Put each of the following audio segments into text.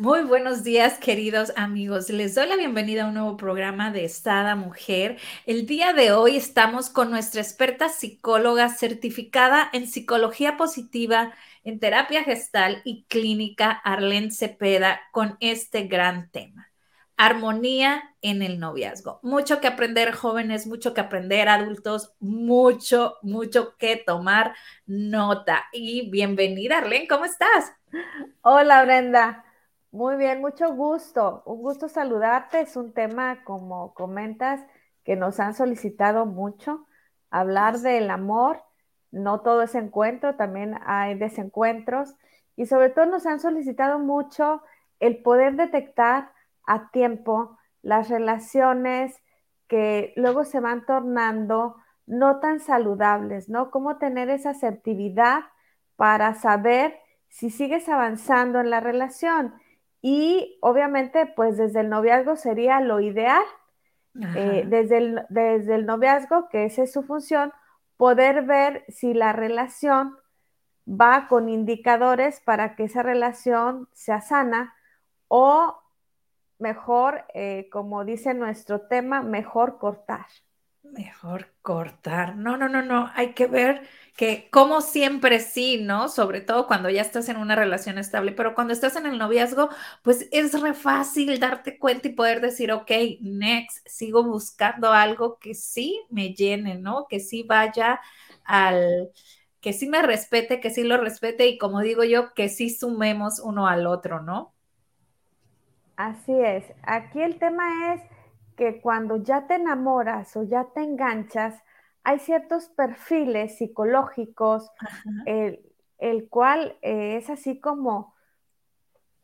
Muy buenos días, queridos amigos. Les doy la bienvenida a un nuevo programa de Sada Mujer. El día de hoy estamos con nuestra experta psicóloga certificada en psicología positiva, en terapia gestal y clínica, Arlene Cepeda, con este gran tema armonía en el noviazgo. Mucho que aprender jóvenes, mucho que aprender adultos, mucho, mucho que tomar nota. Y bienvenida, Arlene, ¿cómo estás? Hola, Brenda. Muy bien, mucho gusto. Un gusto saludarte. Es un tema, como comentas, que nos han solicitado mucho. Hablar del amor, no todo es encuentro, también hay desencuentros. Y sobre todo nos han solicitado mucho el poder detectar a tiempo las relaciones que luego se van tornando no tan saludables, ¿no? Cómo tener esa asertividad para saber si sigues avanzando en la relación. Y obviamente, pues desde el noviazgo sería lo ideal, eh, desde, el, desde el noviazgo, que esa es su función, poder ver si la relación va con indicadores para que esa relación sea sana o mejor, eh, como dice nuestro tema, mejor cortar. Mejor cortar. No, no, no, no. Hay que ver que como siempre sí, ¿no? Sobre todo cuando ya estás en una relación estable, pero cuando estás en el noviazgo, pues es re fácil darte cuenta y poder decir, ok, next, sigo buscando algo que sí me llene, ¿no? Que sí vaya al, que sí me respete, que sí lo respete y como digo yo, que sí sumemos uno al otro, ¿no? Así es. Aquí el tema es que cuando ya te enamoras o ya te enganchas, hay ciertos perfiles psicológicos, el, cual eh, es así como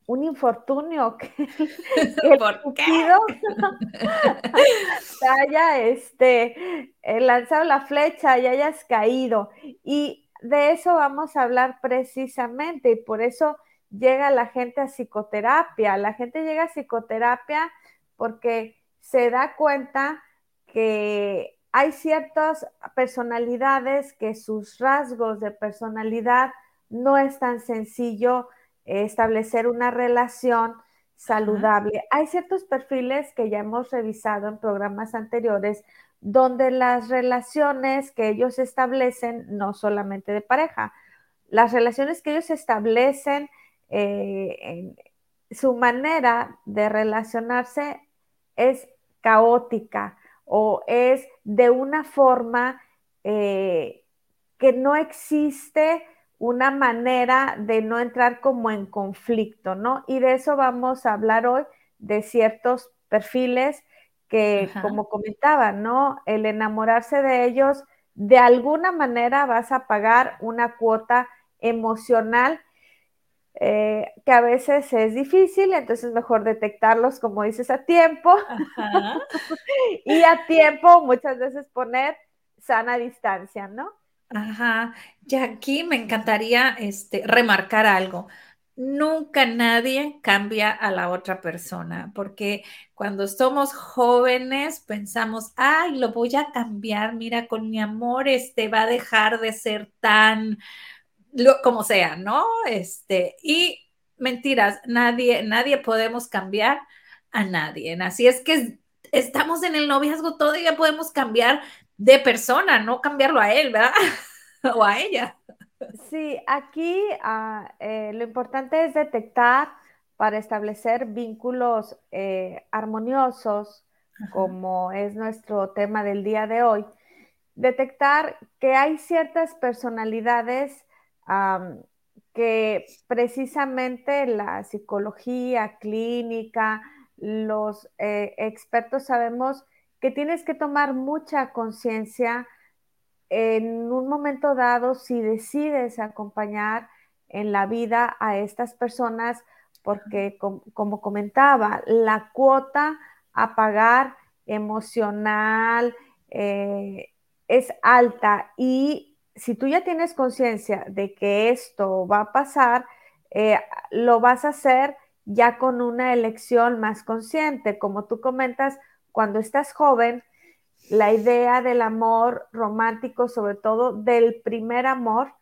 un infortunio que, el ¿Por qué? haya este, eh, lanzado la flecha y hayas caído. Y de eso vamos a hablar precisamente y por eso llega la gente a psicoterapia. La gente llega a psicoterapia porque se da cuenta que hay ciertas personalidades que sus rasgos de personalidad no es tan sencillo establecer una relación saludable. Hay ciertos perfiles que ya hemos revisado en programas anteriores donde las relaciones que ellos establecen, no solamente de pareja, las relaciones que ellos establecen eh, su manera de relacionarse es caótica o es de una forma eh, que no existe una manera de no entrar como en conflicto, ¿no? Y de eso vamos a hablar hoy, de ciertos perfiles que, como comentaba, ¿no? El enamorarse de ellos, de alguna manera vas a pagar una cuota emocional eh, que a veces es difícil, entonces mejor detectarlos, como dices, a tiempo. y a tiempo muchas veces poner sana distancia, ¿no? Ajá. Y aquí me encantaría este, remarcar algo. Nunca nadie cambia a la otra persona, porque cuando somos jóvenes pensamos, ay, lo voy a cambiar, mira, con mi amor, este va a dejar de ser tan como sea, ¿no? Este, y mentiras, nadie, nadie podemos cambiar a nadie. Así es que estamos en el noviazgo, todavía podemos cambiar de persona, no cambiarlo a él, ¿verdad? o a ella. Sí, aquí ah, eh, lo importante es detectar para establecer vínculos eh, armoniosos, como es nuestro tema del día de hoy, detectar que hay ciertas personalidades que precisamente la psicología clínica, los eh, expertos sabemos que tienes que tomar mucha conciencia en un momento dado, si decides acompañar en la vida a estas personas, porque como comentaba, la cuota a pagar emocional eh, es alta y si tú ya tienes conciencia de que esto va a pasar, eh, lo vas a hacer ya con una elección más consciente. Como tú comentas, cuando estás joven, la idea del amor romántico, sobre todo del primer amor,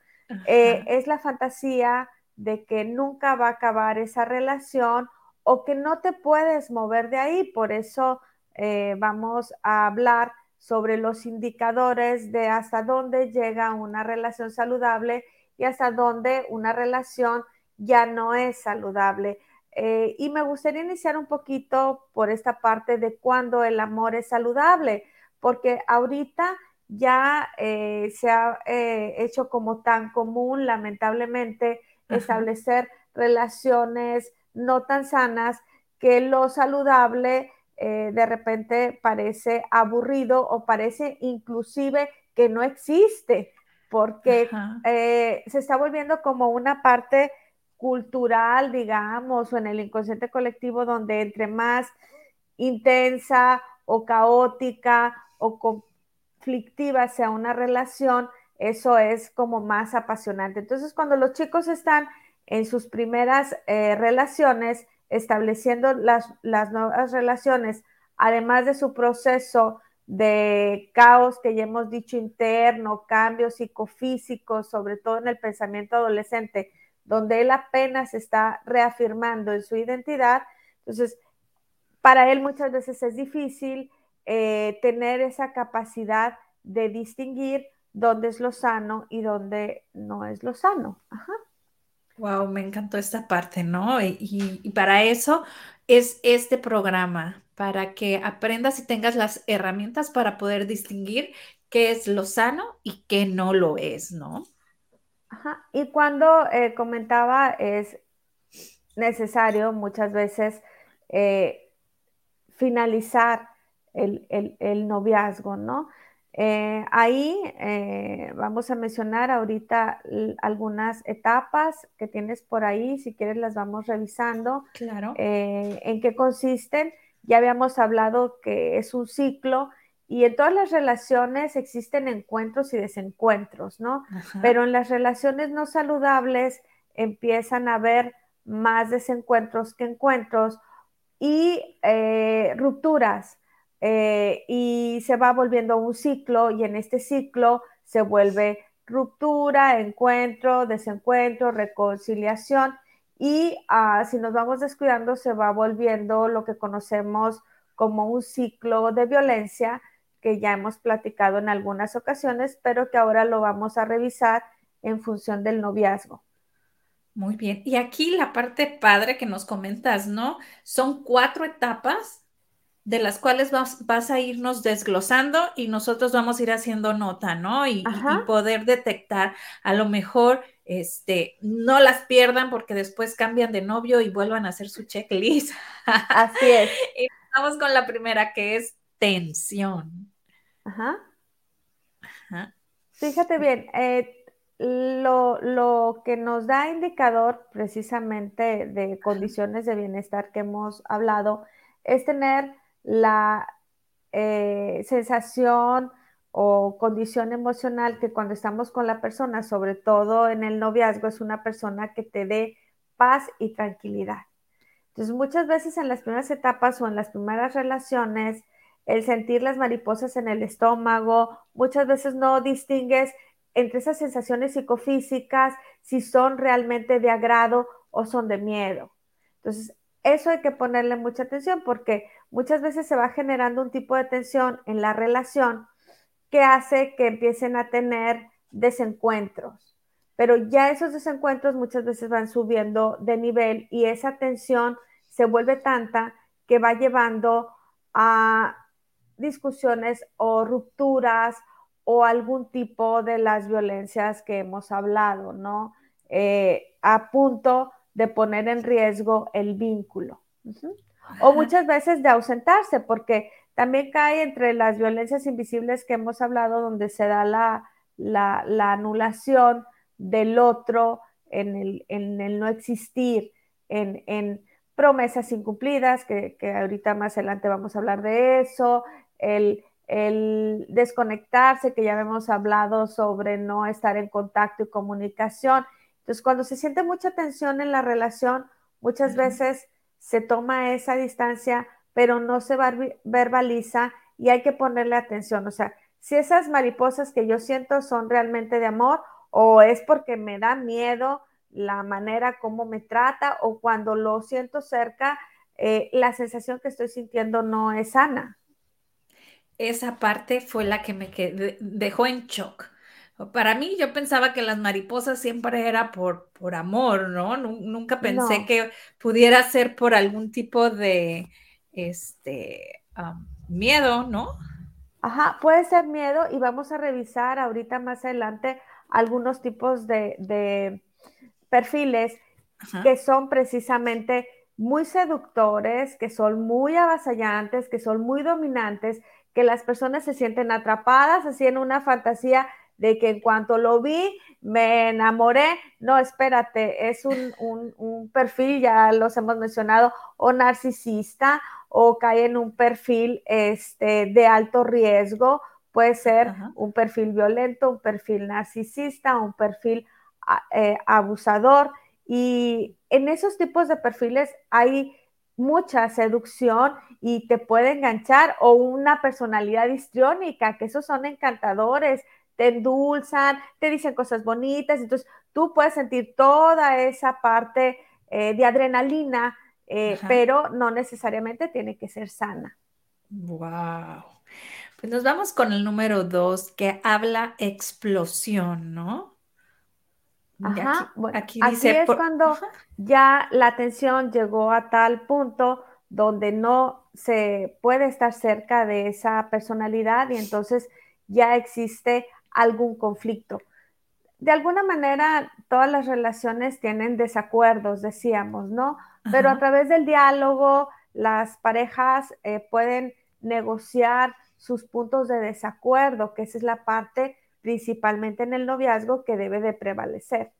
eh, es la fantasía de que nunca va a acabar esa relación o que no te puedes mover de ahí. Por eso eh, vamos a hablar sobre los indicadores de hasta dónde llega una relación saludable y hasta dónde una relación ya no es saludable. Eh, y me gustaría iniciar un poquito por esta parte de cuándo el amor es saludable, porque ahorita ya eh, se ha eh, hecho como tan común, lamentablemente, establecer relaciones no tan sanas que lo saludable de repente parece aburrido o parece inclusive que no existe, porque se está volviendo como una parte cultural, digamos, o en el inconsciente colectivo, donde entre más intensa o caótica o conflictiva sea una relación, eso es como más apasionante. Entonces, cuando los chicos están en sus primeras eh, relaciones, estableciendo las, las nuevas relaciones, además de su proceso de caos que ya hemos dicho interno, cambios psicofísicos, sobre todo en el pensamiento adolescente, donde él apenas está reafirmando en su identidad. Entonces, para él muchas veces es difícil eh, tener esa capacidad de distinguir dónde es lo sano y dónde no es lo sano. Wow, me encantó esta parte, ¿no? Y, para eso es este programa, para que aprendas y tengas las herramientas para poder distinguir qué es lo sano y qué no lo es, ¿no? Y cuando eh, comentaba es necesario muchas veces eh, finalizar el, noviazgo, ¿no? Eh, ahí vamos a mencionar ahorita algunas etapas que tienes por ahí, si quieres las vamos revisando. Claro. ¿En qué consisten? Ya habíamos hablado que es un ciclo y en todas las relaciones existen encuentros y desencuentros, ¿no? Pero en las relaciones no saludables empiezan a haber más desencuentros que encuentros y eh, rupturas. Eh, y se va volviendo un ciclo y en este ciclo se vuelve ruptura, encuentro, desencuentro, reconciliación y ah, si nos vamos descuidando se va volviendo lo que conocemos como un ciclo de violencia que ya hemos platicado en algunas ocasiones, pero que ahora lo vamos a revisar en función del noviazgo. Muy bien. Y aquí la parte padre que nos comentas, ¿no? Son cuatro etapas de las cuales vas, a irnos desglosando y nosotros vamos a ir haciendo nota, ¿no? Y, poder detectar, a lo mejor, este, no las pierdan porque después cambian de novio y vuelvan a hacer su checklist. Así es. y vamos con la primera, que es tensión. Ajá. Fíjate bien, eh, lo, que nos da indicador precisamente de condiciones de bienestar que hemos hablado es tener la eh, sensación o condición emocional que cuando estamos con la persona, sobre todo en el noviazgo, es una persona que te dé paz y tranquilidad. Entonces, muchas veces en las primeras etapas o en las primeras relaciones, el sentir las mariposas en el estómago, muchas veces no distingues entre esas sensaciones psicofísicas si son realmente de agrado o son de miedo. Entonces, eso hay que ponerle mucha atención porque muchas veces se va generando un tipo de tensión en la relación que hace que empiecen a tener desencuentros. Pero ya esos desencuentros muchas veces van subiendo de nivel y esa tensión se vuelve tanta que va llevando a discusiones o rupturas o algún tipo de las violencias que hemos hablado, ¿no? Eh, a punto de poner en riesgo el vínculo. O muchas veces de ausentarse, porque también cae entre las violencias invisibles que hemos hablado, donde se da la, la, anulación del otro, en el, en el no existir, en, en promesas incumplidas, que, que, ahorita más adelante vamos a hablar de eso, el, el desconectarse, que ya hemos hablado sobre no estar en contacto y comunicación. Entonces, cuando se siente mucha tensión en la relación, muchas veces se toma esa distancia, pero no se verbaliza y hay que ponerle atención. O sea, si esas mariposas que yo siento son realmente de amor o es porque me da miedo la manera como me trata o cuando lo siento cerca, eh, la sensación que estoy sintiendo no es sana esa parte fue la que me dejó en shock. Para mí yo pensaba que las mariposas siempre era por, por amor, ¿no? Nunca pensé que pudiera ser por algún tipo de este, miedo, ¿no? Ajá, puede ser miedo y vamos a revisar ahorita más adelante algunos tipos de, perfiles que son precisamente muy seductores, que son muy avasallantes, que son muy dominantes, que las personas se sienten atrapadas así en una fantasía de que en cuanto lo vi me enamoré. No, espérate, es un, perfil, ya los hemos mencionado, o narcisista o cae en un perfil este, de alto riesgo. Puede ser un perfil violento, un perfil narcisista, un perfil eh, abusador. Y en esos tipos de perfiles hay mucha seducción y te puede enganchar o una personalidad histriónica, que esos son encantadores, te endulzan, te dicen cosas bonitas, entonces tú puedes sentir toda esa parte eh, de adrenalina, eh, pero no necesariamente tiene que ser sana. Wow. Pues nos vamos con el número dos, que habla explosión, ¿no? Ajá, aquí, dice, es cuando ya la tensión llegó a tal punto donde no se puede estar cerca de esa personalidad y entonces ya existe algún conflicto. De alguna manera, todas las relaciones tienen desacuerdos, decíamos, ¿no? Pero a través del diálogo, las parejas eh, pueden negociar sus puntos de desacuerdo, que esa es la parte principalmente en el noviazgo, que debe de prevalecer.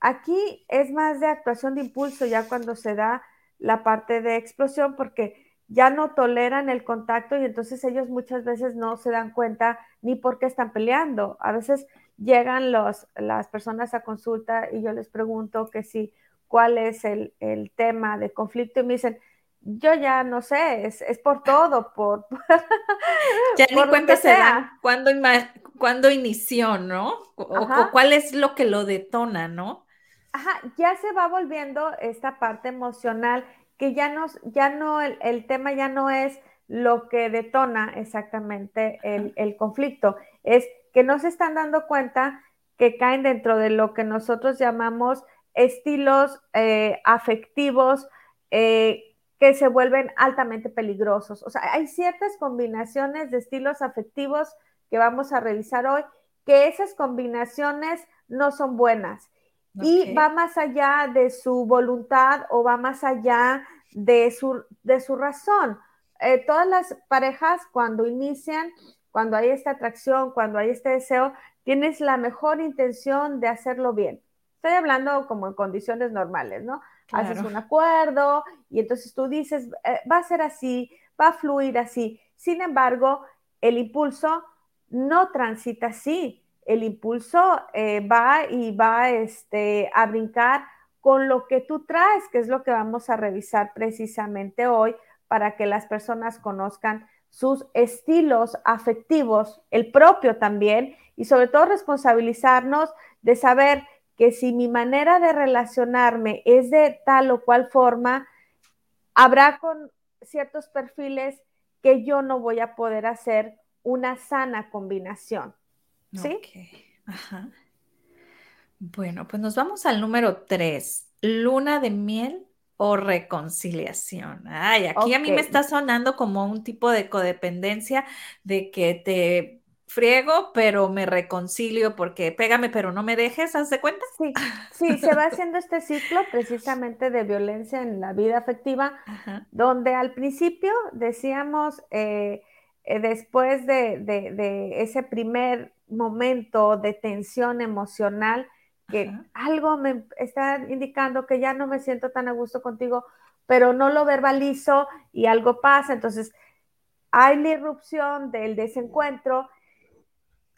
Aquí es más de actuación de impulso ya cuando se da la parte de explosión, porque ya no toleran el contacto y entonces ellos muchas veces no se dan cuenta ni por qué están peleando. A veces llegan los, las personas a consulta y yo les pregunto que si cuál es el, tema de conflicto y me dicen, yo ya no sé, es, por todo, por... ya ni cuenta se dan cuándo, cuando inició, ¿no? O, cuál es lo que lo detona, ¿no? Ajá, ya se va volviendo esta parte emocional que ya, ya no, el, tema ya no es lo que detona exactamente el, conflicto, es que no se están dando cuenta que caen dentro de lo que nosotros llamamos estilos eh, afectivos eh, que se vuelven altamente peligrosos. O sea, hay ciertas combinaciones de estilos afectivos que vamos a revisar hoy, que esas combinaciones no son buenas y va más allá de su voluntad o va más allá de su, de su razón. Eh, todas las parejas cuando inician, cuando hay esta atracción, cuando hay este deseo, tienes la mejor intención de hacerlo bien. Estoy hablando como en condiciones normales, ¿no? Haces un acuerdo y entonces tú dices, eh, va a ser así, va a fluir así. Sin embargo, el impulso no transita así. El impulso eh, va y va este, a brincar con lo que tú traes, que es lo que vamos a revisar precisamente hoy para que las personas conozcan sus estilos afectivos, el propio también, y sobre todo responsabilizarnos de saber que si mi manera de relacionarme es de tal o cual forma, habrá con ciertos perfiles que yo no voy a poder hacer una sana combinación. ¿Sí? Ajá. Bueno, pues nos vamos al número tres, luna de miel o reconciliación. Ay, aquí a mí me está sonando como un tipo de codependencia de que te friego, pero me reconcilio porque pégame, pero no me dejes, ¿haz de cuenta? Sí, sí, se va haciendo este ciclo precisamente de violencia en la vida afectiva, donde al principio decíamos, eh, eh, después de, ese primer momento de tensión emocional que algo me está indicando que ya no me siento tan a gusto contigo, pero no lo verbalizo y algo pasa. Entonces, hay la irrupción del desencuentro.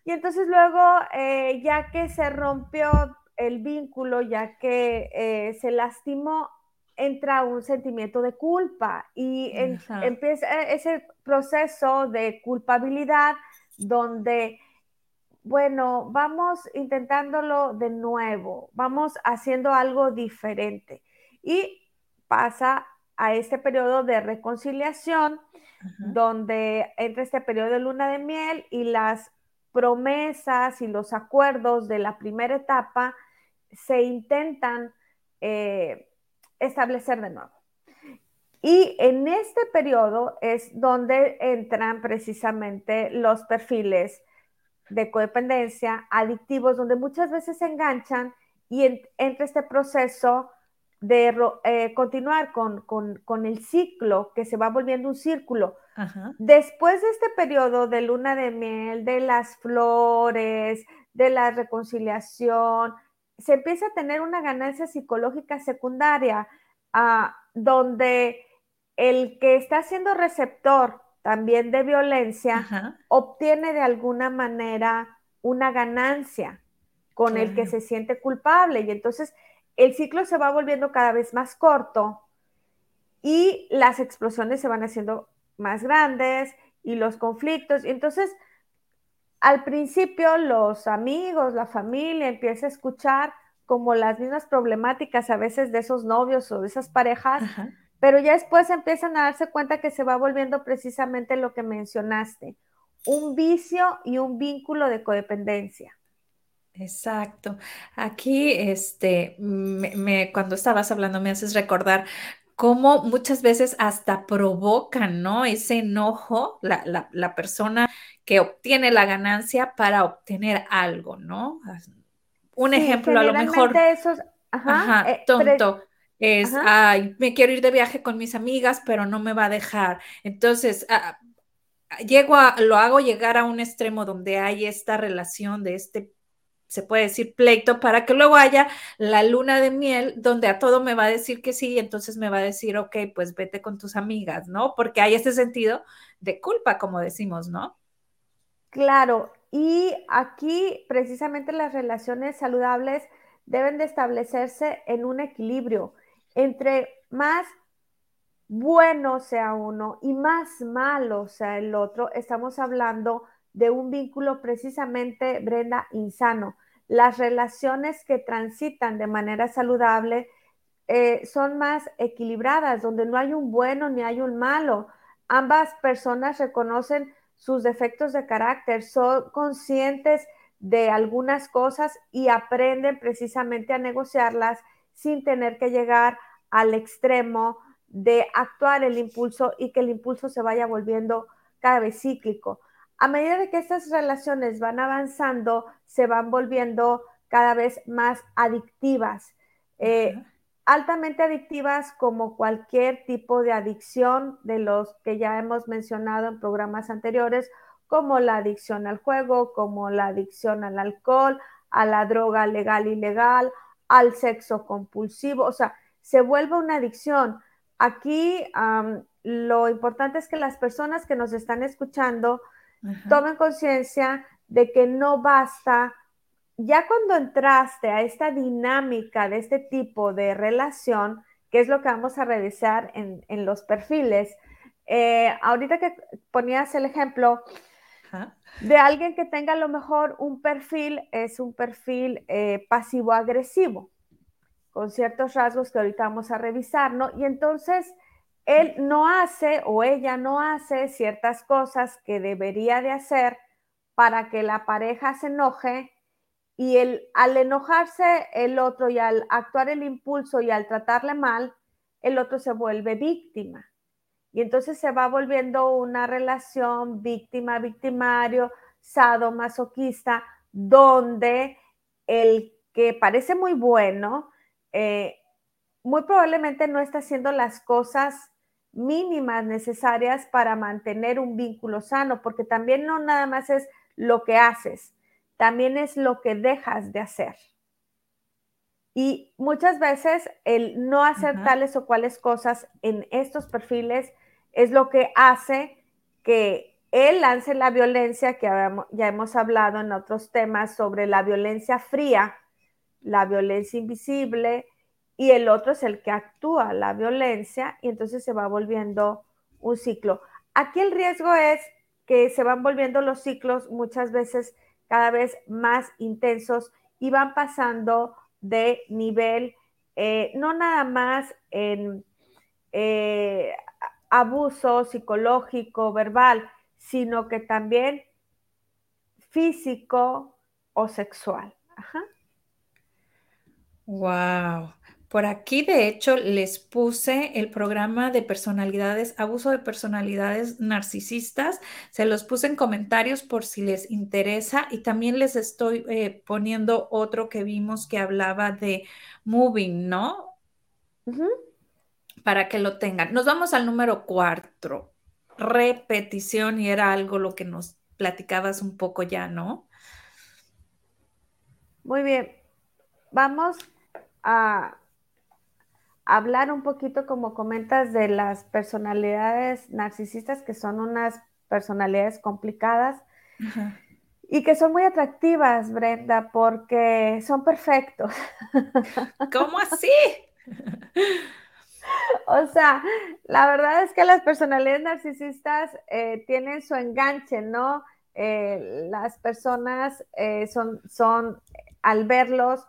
Y entonces luego, eh, ya que se rompió el vínculo, ya que eh, se lastimó, entra un sentimiento de culpa y empieza ese proceso de culpabilidad donde bueno, vamos intentándolo de nuevo, vamos haciendo algo diferente. Y pasa a este periodo de reconciliación, donde entra este periodo de luna de miel y las promesas y los acuerdos de la primera etapa se intentan eh, establecer de nuevo. Y en este periodo es donde entran precisamente los perfiles de codependencia, adictivos, donde muchas veces se enganchan y entra este proceso de eh, continuar con, el ciclo, que se va volviendo un círculo. Después de este periodo de luna de miel, de las flores, de la reconciliación, se empieza a tener una ganancia psicológica secundaria, ah, donde el que está siendo receptor también de violencia, obtiene de alguna manera una ganancia con el que se siente culpable. Y entonces el ciclo se va volviendo cada vez más corto y las explosiones se van haciendo más grandes y los conflictos. Y entonces, al principio, los amigos, la familia empieza a escuchar como las mismas problemáticas a veces de esos novios o de esas parejas, pero ya después empiezan a darse cuenta que se va volviendo precisamente lo que mencionaste, un vicio y un vínculo de codependencia. Exacto. Aquí, este, me, cuando estabas hablando, me haces recordar cómo muchas veces hasta provocan, ¿no? Ese enojo, la, persona que obtiene la ganancia para obtener algo, ¿no? Un ejemplo, a lo mejor. Esos, ajá, eh, tonto es, ay, me quiero ir de viaje con mis amigas, pero no me va a dejar. Entonces, ah, llego a, lo hago llegar a un extremo donde hay esta relación de este, se puede decir, pleito, para que luego haya la luna de miel donde a todo me va a decir que sí, y entonces me va a decir, ok, pues vete con tus amigas, ¿no? Porque hay este sentido de culpa, como decimos, ¿no? Claro, y aquí precisamente las relaciones saludables deben de establecerse en un equilibrio entre más bueno sea uno y más malo sea el otro, estamos hablando de un vínculo precisamente, Brenda, insano. Las relaciones que transitan de manera saludable eh, son más equilibradas, donde no hay un bueno ni hay un malo. Ambas personas reconocen sus defectos de carácter, son conscientes de algunas cosas y aprenden precisamente a negociarlas sin tener que llegar al extremo de actuar el impulso y que el impulso se vaya volviendo cada vez cíclico. A medida de que estas relaciones van avanzando, se van volviendo cada vez más adictivas, eh, altamente adictivas como cualquier tipo de adicción de los que ya hemos mencionado en programas anteriores, como la adicción al juego, como la adicción al alcohol, a la droga legal y ilegal, al sexo compulsivo, o sea, se vuelve una adicción. Aquí lo importante es que las personas que nos están escuchando tomen conciencia de que no basta, ya cuando entraste a esta dinámica de este tipo de relación, que es lo que vamos a revisar en, los perfiles, eh, ahorita que ponías el ejemplo, de alguien que tenga a lo mejor un perfil, es un perfil eh, pasivo-agresivo, con ciertos rasgos que ahorita vamos a revisar, ¿no? Y entonces él no hace o ella no hace ciertas cosas que debería de hacer para que la pareja se enoje y el, al enojarse el otro y al actuar el impulso y al tratarle mal, el otro se vuelve víctima. Y entonces se va volviendo una relación víctima-victimario, sadomasoquista, donde el que parece muy bueno, eh, muy probablemente no está haciendo las cosas mínimas necesarias para mantener un vínculo sano, porque también no nada más es lo que haces, también es lo que dejas de hacer. Y muchas veces el no hacer tales o cuales cosas en estos perfiles es lo que hace que él lance la violencia, que ya hemos hablado en otros temas sobre la violencia fría, la violencia invisible, y el otro es el que actúa la violencia y entonces se va volviendo un ciclo. Aquí el riesgo es que se van volviendo los ciclos muchas veces cada vez más intensos y van pasando de nivel, eh, no nada más en eh, abuso psicológico, verbal, sino que también físico o sexual. Wow. Por aquí, de hecho, les puse el programa de personalidades, abuso de personalidades narcisistas. Se los puse en comentarios por si les interesa y también les estoy eh, poniendo otro que vimos que hablaba de moving, ¿no? Para que lo tengan. Nos vamos al número cuatro, repetición y era algo lo que nos platicabas un poco ya, ¿no? Muy bien. Vamos a hablar un poquito, como comentas, de las personalidades narcisistas, que son unas personalidades complicadas y que son muy atractivas, Brenda, porque son perfectos. ¿Cómo así? O sea, la verdad es que las personalidades narcisistas eh, tienen su enganche, ¿no? Eh, las personas eh, son, son, al verlos,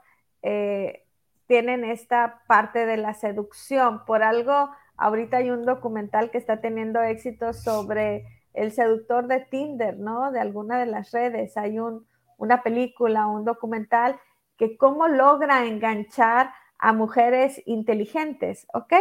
tienen esta parte de la seducción. Por algo, ahorita hay un documental que está teniendo éxito sobre el seductor de Tinder, ¿no? De alguna de las redes. Hay un, una película, un documental que cómo logra enganchar a mujeres inteligentes, ¿ok?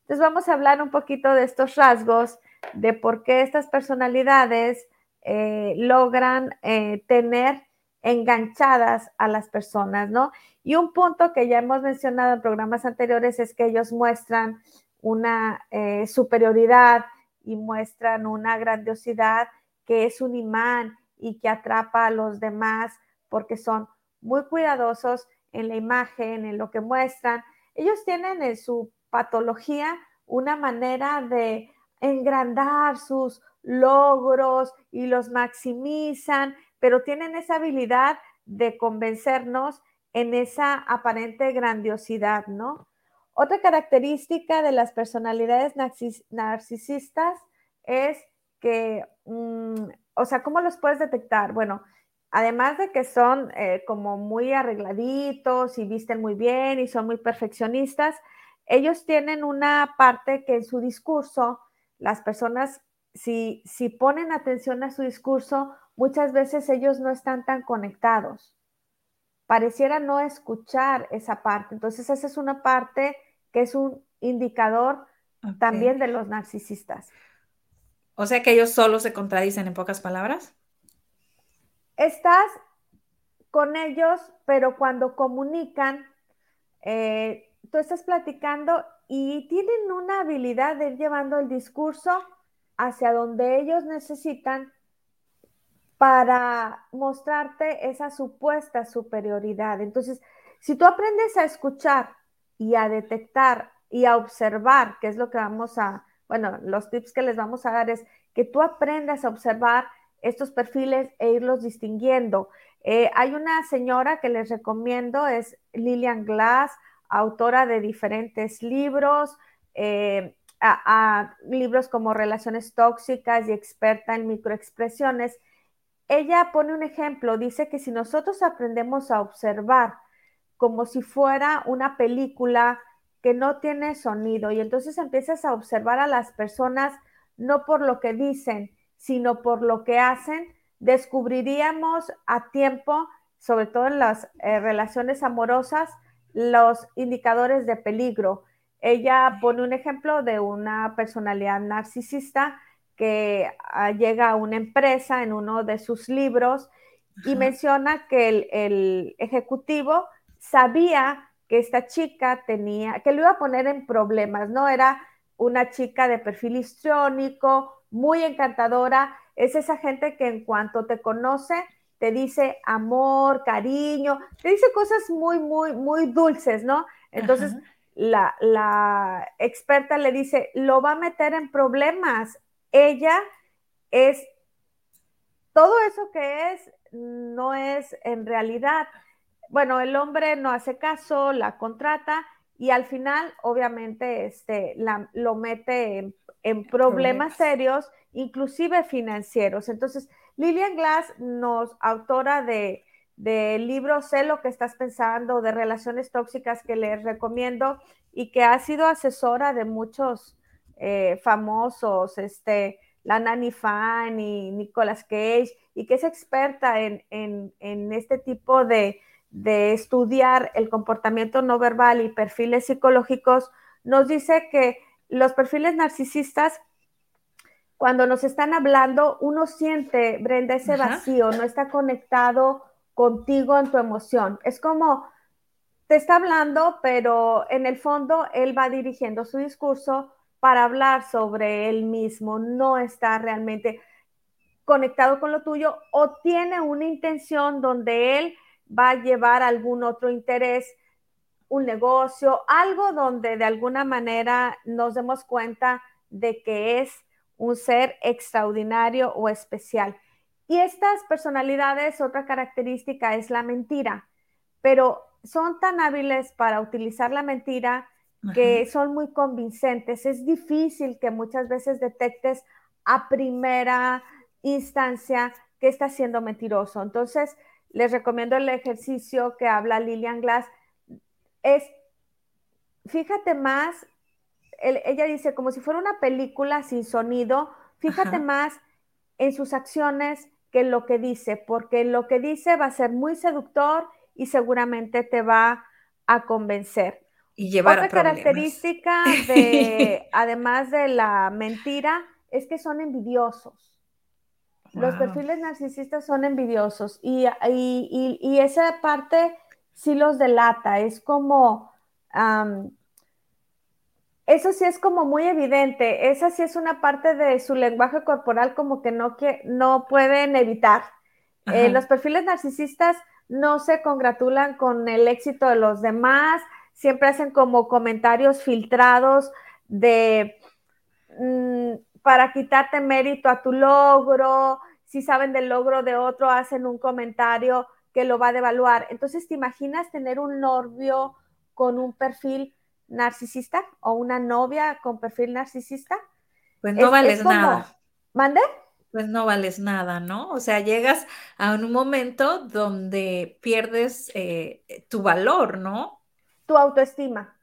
Entonces vamos a hablar un poquito de estos rasgos, de por qué estas personalidades eh, logran eh, tener enganchadas a las personas, ¿no? Y un punto que ya hemos mencionado en programas anteriores es que ellos muestran una eh, superioridad y muestran una grandiosidad que es un imán y que atrapa a los demás porque son muy cuidadosos en la imagen, en lo que muestran. Ellos tienen en su patología una manera de engrandar sus logros y los maximizan pero tienen esa habilidad de convencernos en esa aparente grandiosidad, ¿no? Otra característica de las personalidades narcisistas es que, mm, o sea, ¿cómo los puedes detectar? Bueno, además de que son eh, como muy arregladitos y visten muy bien y son muy perfeccionistas, ellos tienen una parte que en su discurso, las personas, si, si ponen atención a su discurso, muchas veces ellos no están tan conectados. Pareciera no escuchar esa parte. Entonces, esa es una parte que es un indicador también de los narcisistas. O sea que ellos solo se contradicen en pocas palabras. Estás con ellos, pero cuando comunican, eh, tú estás platicando y tienen una habilidad de ir llevando el discurso hacia donde ellos necesitan para mostrarte esa supuesta superioridad. Entonces, si tú aprendes a escuchar y a detectar y a observar, que es lo que vamos a, bueno, los tips que les vamos a dar es que tú aprendas a observar estos perfiles e irlos distinguiendo. Eh, hay una señora que les recomiendo, es Lillian Glass, autora de diferentes libros, eh, libros como Relaciones Tóxicas y experta en microexpresiones ella pone un ejemplo, dice que si nosotros aprendemos a observar como si fuera una película que no tiene sonido y entonces empiezas a observar a las personas no por lo que dicen, sino por lo que hacen, descubriríamos a tiempo, sobre todo en las eh, relaciones amorosas, los indicadores de peligro. Ella pone un ejemplo de una personalidad narcisista que ah, llega a una empresa en uno de sus libros y menciona que el, ejecutivo sabía que esta chica tenía, que lo iba a poner en problemas, ¿no? Era una chica de perfil histriónico, muy encantadora, es esa gente que en cuanto te conoce te dice amor, cariño, te dice cosas muy, muy, muy dulces, ¿no? Entonces, la, la experta le dice, lo va a meter en problemas. Ella es, todo eso que es, no es en realidad. Bueno, el hombre no hace caso, la contrata y al final, obviamente, este, la, lo mete en, problemas, serios, inclusive financieros. Entonces, Lilian Glass nos, autora de, del libro Sé lo que estás pensando, de relaciones tóxicas que les recomiendo y que ha sido asesora de muchos eh, famosos, este, la Nanny y Nicolas Cage, y que es experta en, en, este tipo de, de, estudiar el comportamiento no verbal y perfiles psicológicos, nos dice que los perfiles narcisistas, cuando nos están hablando, uno siente, Brenda, ese vacío, no está conectado contigo en tu emoción. Es como te está hablando, pero en el fondo él va dirigiendo su discurso para hablar sobre él mismo, no está realmente conectado con lo tuyo o tiene una intención donde él va a llevar algún otro interés, un negocio, algo donde de alguna manera nos demos cuenta de que es un ser extraordinario o especial. Y estas personalidades, otra característica es la mentira, pero son tan hábiles para utilizar la mentira que son muy convincentes. Es difícil que muchas veces detectes a primera instancia que está siendo mentiroso. Entonces, les recomiendo el ejercicio que habla Lilian Glass. Es, fíjate más, ella dice, como si fuera una película sin sonido, fíjate más en sus acciones, que lo que dice, porque lo que dice va a ser muy seductor y seguramente te va a convencer. Y llevar Otra característica de, además de la mentira, es que son envidiosos. Los perfiles narcisistas son envidiosos y, y, esa parte sí los delata. Es como, eso sí es como muy evidente. Esa sí es una parte de su lenguaje corporal como que no, que, no pueden evitar. Eh, los perfiles narcisistas no se congratulan con el éxito de los demás, siempre hacen como comentarios filtrados de mm, para quitarte mérito a tu logro, si saben del logro de otro, hacen un comentario que lo va a devaluar. Entonces, ¿te imaginas tener un novio con un perfil narcisista o una novia con perfil narcisista. Pues no vales nada. ¿Mande? Pues no vales nada, ¿no? O sea, llegas a un momento donde pierdes eh, tu valor, ¿no? Tu autoestima.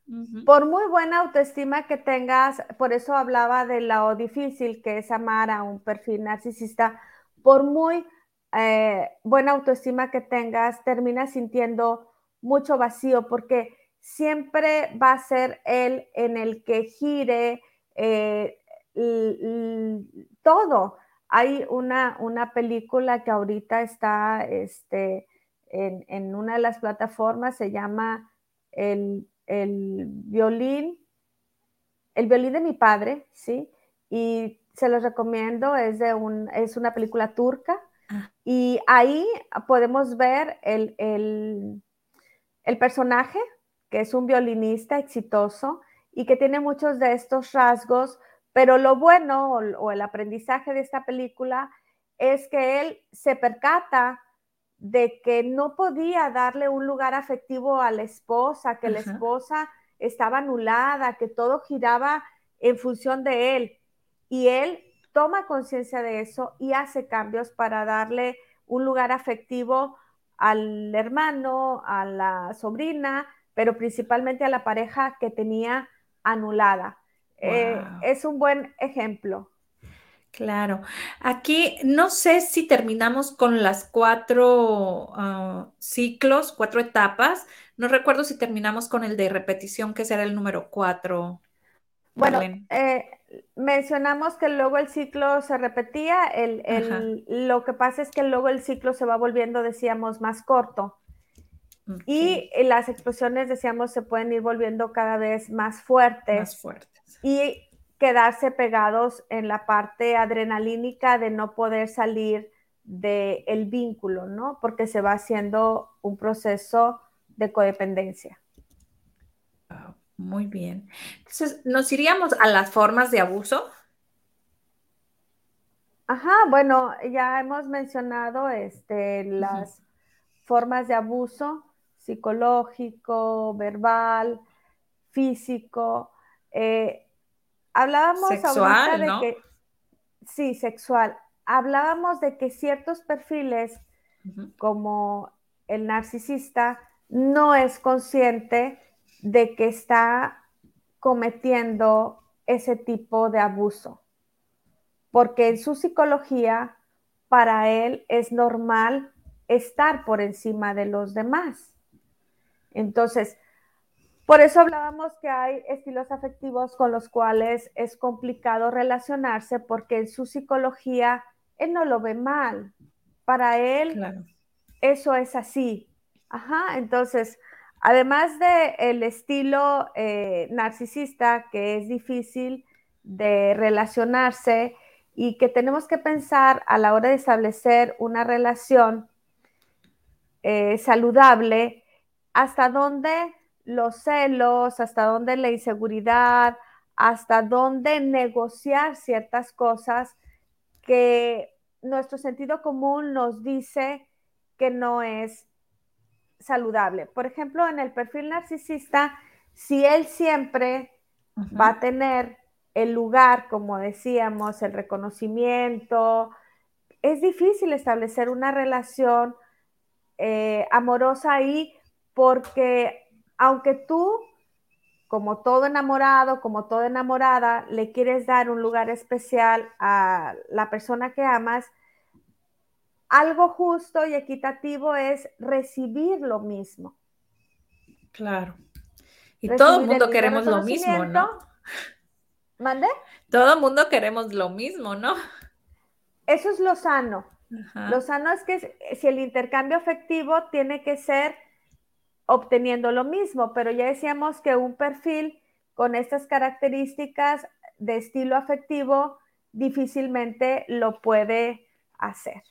Por muy buena autoestima que tengas, por eso hablaba de lo difícil que es amar a un perfil narcisista, por muy eh, buena autoestima que tengas, terminas sintiendo mucho vacío porque siempre va a ser él en el que gire eh, todo. Hay una, una, película que ahorita está este, en, una de las plataformas, se llama el, violín, el violín de mi padre, ¿sí? Y se los recomiendo, es, de un, es una película turca. Ah. Y ahí podemos ver el, el personaje que es un violinista exitoso y que tiene muchos de estos rasgos, pero lo bueno o, el aprendizaje de esta película es que él se percata de que no podía darle un lugar afectivo a la esposa, que la esposa estaba anulada, que todo giraba en función de él. Y él toma conciencia de eso y hace cambios para darle un lugar afectivo al hermano, a la sobrina, pero principalmente a la pareja que tenía anulada. Eh, es un buen ejemplo. Claro. Aquí no sé si terminamos con las cuatro ah, ciclos, cuatro etapas. No recuerdo si terminamos con el de repetición, que será el número cuatro. Bueno, eh, mencionamos que luego el ciclo se repetía. lo que pasa es que luego el ciclo se va volviendo, decíamos, más corto. Y las explosiones, decíamos, se pueden ir volviendo cada vez más fuertes. Más fuertes. Y quedarse pegados en la parte adrenalínica de no poder salir del el vínculo, ¿no? Porque se va haciendo un proceso de codependencia. Muy bien. Entonces, ¿nos iríamos a las formas de abuso? Ajá, bueno, ya hemos mencionado este, las formas de abuso psicológico, verbal, físico. Eh, hablábamos sexual, de que sí, sexual. Hablábamos de que ciertos perfiles, como el narcisista, no es consciente de que está cometiendo ese tipo de abuso porque en su psicología, para él es normal estar por encima de los demás. Entonces, por eso hablábamos que hay estilos afectivos con los cuales es complicado relacionarse porque en su psicología él no lo ve mal. Para él eso es así. Ajá, entonces, además del el estilo eh, narcisista que es difícil de relacionarse, y que tenemos que pensar a la hora de establecer una relación eh, saludable, hasta dónde los celos, hasta dónde la inseguridad, hasta dónde negociar ciertas cosas que nuestro sentido común nos dice que no es saludable. Por ejemplo, en el perfil narcisista, si él siempre va a tener el lugar, como decíamos, el reconocimiento. Es difícil establecer una relación eh, amorosa ahí porque aunque tú, como todo enamorado, como toda enamorada, le quieres dar un lugar especial a la persona que amas, algo justo y equitativo es recibir lo mismo. Claro. Y todo el mundo queremos lo mismo, ¿no? ¿Mande? Todo el mundo queremos lo mismo, ¿no? Eso es lo sano. Lo sano es que si el intercambio afectivo tiene que ser obteniendo lo mismo, pero ya decíamos que un perfil con estas características de estilo afectivo difícilmente lo puede hacer.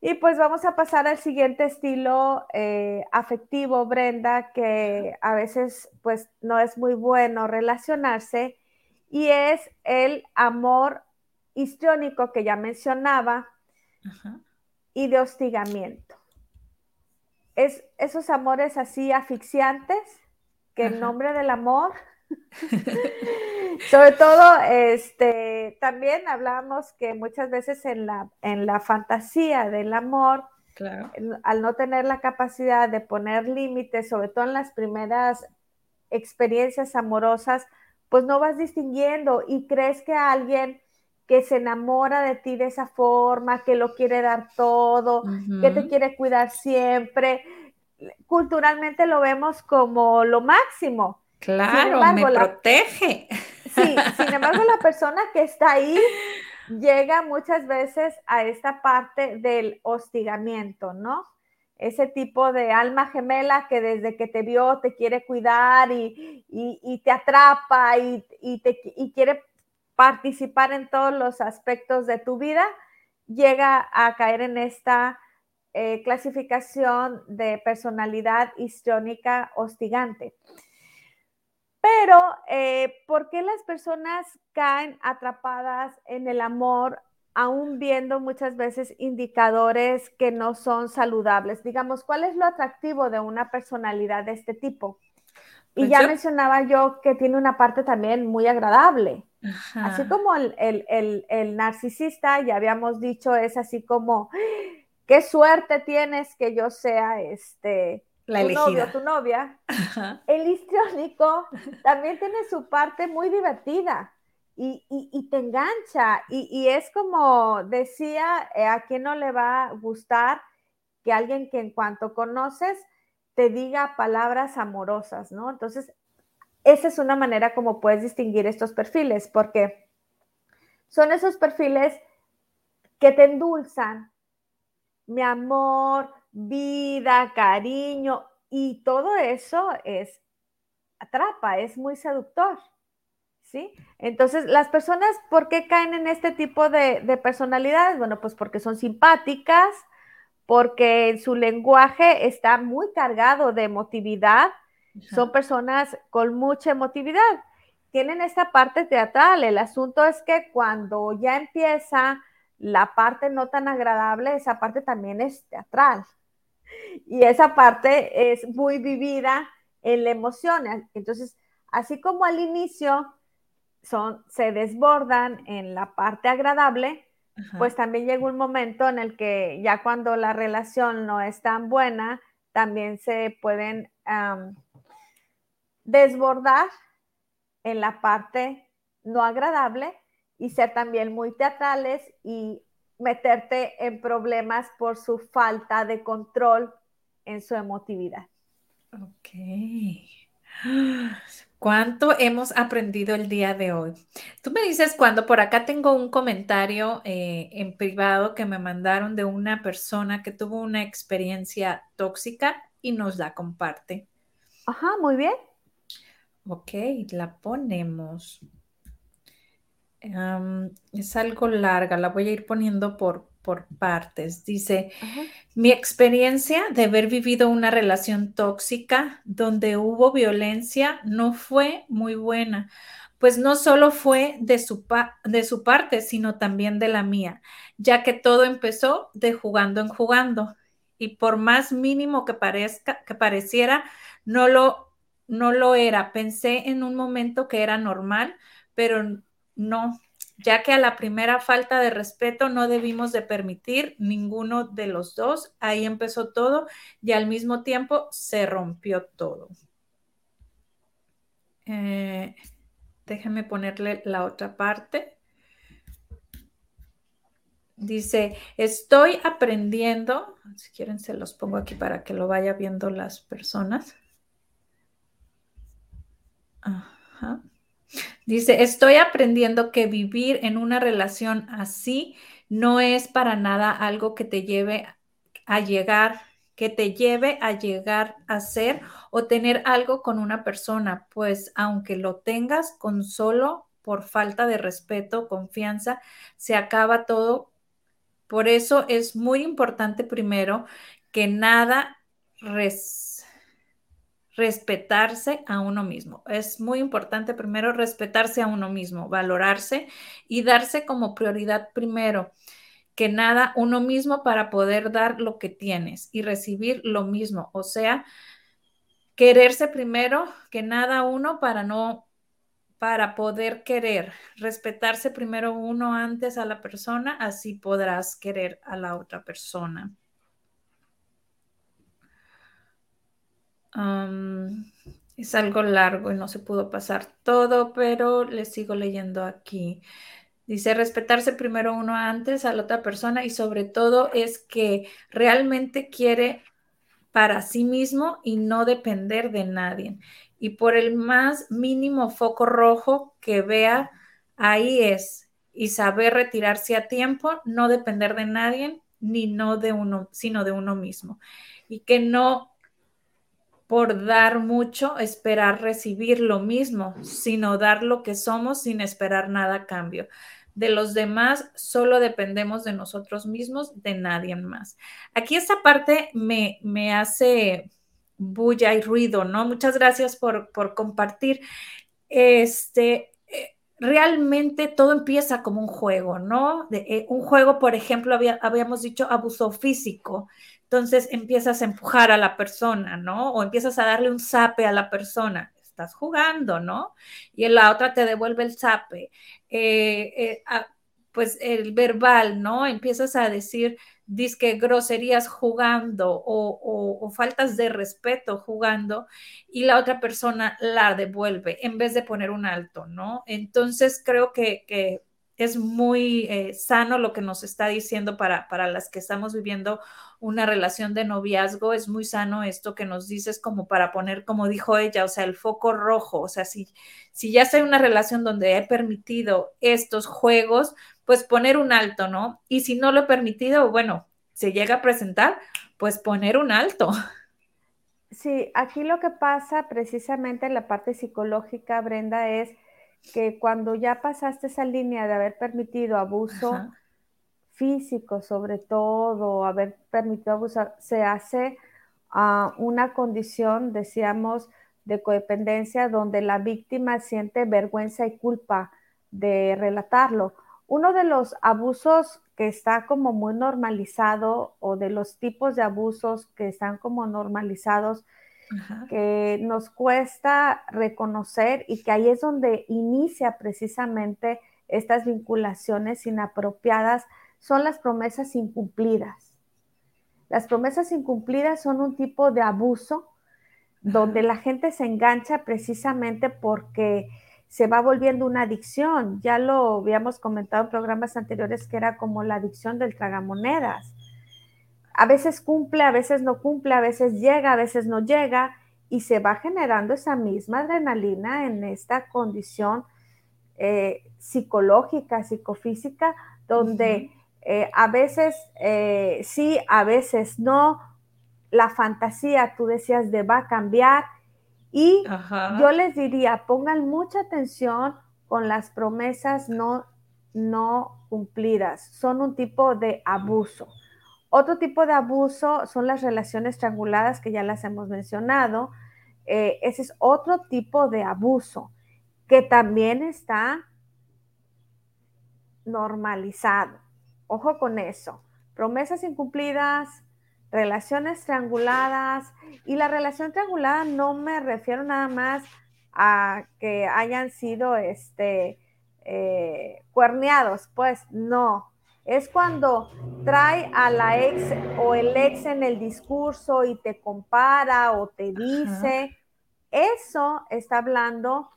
Y pues vamos a pasar al siguiente estilo eh, afectivo, Brenda, que a veces pues no es muy bueno relacionarse y es el amor histriónico que ya mencionaba y de hostigamiento. Es esos amores así asfixiantes que en nombre del amor, sobre todo, este, también hablamos que muchas veces en la, en la fantasía del amor, al no tener la capacidad de poner límites, sobre todo en las primeras experiencias amorosas, pues no vas distinguiendo y crees que alguien que se enamora de ti de esa forma, que lo quiere dar todo, que te quiere cuidar siempre, culturalmente lo vemos como lo máximo. Claro, me protege. Sí, sin embargo, la persona que está ahí llega muchas veces a esta parte del hostigamiento, ¿no? ese tipo de alma gemela que desde que te vio te quiere cuidar y, te atrapa y, te, quiere participar en todos los aspectos de tu vida, llega a caer en esta eh, clasificación de personalidad histriónica hostigante. Pero, eh, ¿por qué las personas caen atrapadas en el amor aún viendo muchas veces indicadores que no son saludables. Digamos, ¿cuál es lo atractivo de una personalidad de este tipo? Y pues ya mencionaba yo que tiene una parte también muy agradable. Así como el, narcisista, ya habíamos dicho, es así como, qué suerte tienes que yo sea este, La tu novio, tu novia. El histriónico también tiene su parte muy divertida y, te engancha. Y, es como decía, eh, a quién no le va a gustar que alguien que en cuanto conoces te diga palabras amorosas, ¿no? Entonces, esa es una manera como puedes distinguir estos perfiles, porque son esos perfiles que te endulzan, mi amor, vida, cariño, y todo eso es atrapa, es muy seductor. ¿Sí? Entonces, las personas, ¿por qué caen en este tipo de, de personalidades? Bueno, pues porque son simpáticas, porque su lenguaje está muy cargado de emotividad, son personas con mucha emotividad. Tienen esta parte teatral. El asunto es que cuando ya empieza la parte no tan agradable, esa parte también es teatral. Y esa parte es muy vivida en la emoción. Entonces, así como al inicio son, se desbordan en la parte agradable, pues también llega un momento en el que ya cuando la relación no es tan buena, también se pueden desbordar en la parte no agradable y ser también muy teatrales y meterte en problemas por su falta de control en su emotividad. Ok. ¿Cuánto hemos aprendido el día de hoy? Tú me dices cuando por acá tengo un comentario eh, en privado que me mandaron de una persona que tuvo una experiencia tóxica y nos la comparte. Ajá, muy bien. Ok, la ponemos. es algo larga, la voy a ir poniendo por, por partes. Dice, mi experiencia de haber vivido una relación tóxica donde hubo violencia no fue muy buena, pues no solo fue de su, de su parte, sino también de la mía, ya que todo empezó de jugando en jugando. Y por más mínimo que parezca, que pareciera, no lo no lo era. Pensé en un momento que era normal, pero no, ya que a la primera falta de respeto no debimos de permitir ninguno de los dos. Ahí empezó todo y al mismo tiempo se rompió todo. Eh, déjenme ponerle la otra parte. Dice, estoy aprendiendo, si quieren se los pongo aquí para que lo vaya viendo las personas. Dice, estoy aprendiendo que vivir en una relación así no es para nada algo que te lleve a llegar, que te lleve a llegar a ser o tener algo con una persona, pues aunque lo tengas con solo por falta de respeto, confianza, se acaba todo. Por eso es muy importante primero que nada res respetarse a uno mismo. Es muy importante primero respetarse a uno mismo, valorarse y darse como prioridad primero que nada uno mismo para poder dar lo que tienes y recibir lo mismo. O sea, quererse primero que nada uno para no para poder querer, respetarse primero uno antes a la persona, así podrás querer a la otra persona. Es algo largo y no se pudo pasar todo, pero le sigo leyendo aquí. Dice, respetarse primero uno antes a la otra persona y sobre todo es que realmente quiere para sí mismo y no depender de nadie. Y por el más mínimo foco rojo que vea, ahí es. Y saber retirarse a tiempo, no depender de nadie, ni no de uno, sino de uno mismo. Y que no por dar mucho, esperar recibir lo mismo, sino dar lo que somos sin esperar nada a cambio. De los demás solo dependemos de nosotros mismos, de nadie más. Aquí esta parte me, me hace bulla y ruido, ¿no? Muchas gracias por, por compartir. Este, eh, realmente todo empieza como un juego, ¿no? De, eh, un juego, por ejemplo, había, habíamos dicho abuso físico entonces empiezas a empujar a la persona, ¿no? O empiezas a darle un zape a la persona. Estás jugando, ¿no? Y la otra te devuelve el zape. Eh, eh, pues el verbal, ¿no? Empiezas a decir disque groserías jugando o, o, faltas de respeto jugando y la otra persona la devuelve en vez de poner un alto, ¿no? Entonces creo que es muy eh, sano lo que nos está diciendo para, para las que estamos viviendo una relación de noviazgo, es muy sano esto que nos dices como para poner, como dijo ella, o sea, el foco rojo, o sea, si, si ya en una relación donde he permitido estos juegos, pues poner un alto, ¿no? Y si no lo he permitido, bueno, se llega a presentar, pues poner un alto. Sí, aquí lo que pasa precisamente en la parte psicológica, Brenda, es que cuando ya pasaste esa línea de haber permitido abuso físico, sobre todo, haber permitido abusar, se hace a una condición, decíamos, de codependencia donde la víctima siente vergüenza y culpa de relatarlo. Uno de los abusos que está como muy normalizado o de los tipos de abusos que están como normalizados que nos cuesta reconocer y que ahí es donde inicia precisamente estas vinculaciones inapropiadas son las promesas incumplidas. Las promesas incumplidas son un tipo de abuso donde la gente se engancha precisamente porque se va volviendo una adicción. Ya lo habíamos comentado en programas anteriores que era como la adicción del tragamonedas. A veces cumple, a veces no cumple, a veces llega, a veces no llega y se va generando esa misma adrenalina en esta condición eh, psicológica, psicofísica, donde eh, a veces eh, sí, a veces no, la fantasía, tú decías, de va a cambiar. Y yo les diría, pongan mucha atención con las promesas no, no cumplidas. Son un tipo de abuso. Otro tipo de abuso son las relaciones trianguladas, que ya las hemos mencionado. Eh, ese es otro tipo de abuso que también está normalizado. Ojo con eso. Promesas incumplidas, relaciones trianguladas. Y la relación triangulada no me refiero nada más a que hayan sido este, eh, cuerneados, pues no. Es cuando trae a la ex o el ex en el discurso y te compara o te dice. Eso está hablando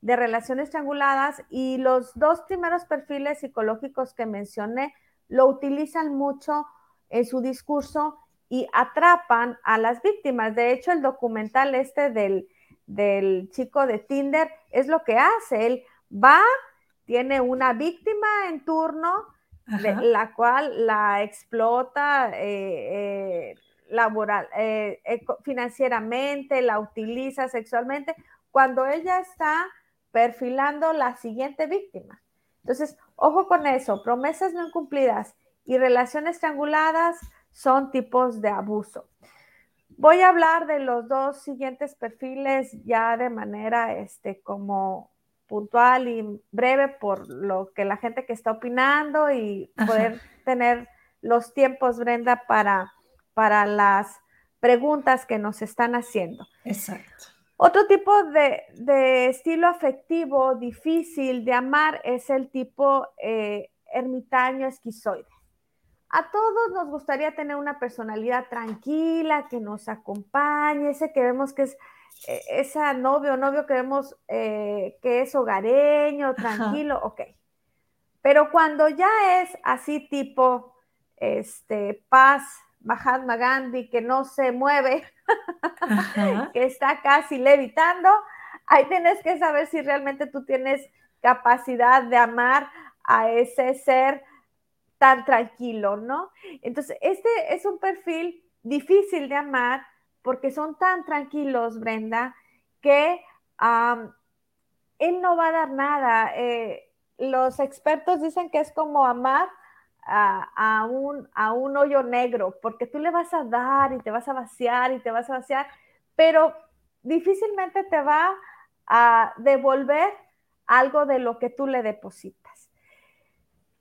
de relaciones trianguladas y los dos primeros perfiles psicológicos que mencioné lo utilizan mucho en su discurso y atrapan a las víctimas. De hecho, el documental este del, del chico de Tinder es lo que hace. Él va, tiene una víctima en turno, la cual la explota eh, eh, laboral, eh, financieramente, la utiliza sexualmente, cuando ella está perfilando la siguiente víctima. Entonces, ojo con eso, promesas no cumplidas y relaciones trianguladas son tipos de abuso. Voy a hablar de los dos siguientes perfiles ya de manera este, como puntual y breve por lo que la gente que está opinando y poder tener los tiempos, Brenda, para, para las preguntas que nos están haciendo. Exacto. Otro tipo de, de estilo afectivo difícil de amar es el tipo eh, ermitaño esquizoide. A todos nos gustaría tener una personalidad tranquila, que nos acompañe, ese que vemos que es esa novio o novio que vemos eh, que es hogareño, tranquilo, ok. Pero cuando ya es así tipo, este, paz, Mahatma Gandhi, que no se mueve, que está casi levitando, ahí tienes que saber si realmente tú tienes capacidad de amar a ese ser tan tranquilo, ¿no? Entonces, este es un perfil difícil de amar porque son tan tranquilos, Brenda, que él no va a dar nada. Eh, los expertos dicen que es como amar a, un, a un hoyo negro, porque tú le vas a dar y te vas a vaciar y te vas a vaciar, pero difícilmente te va a devolver algo de lo que tú le depositas.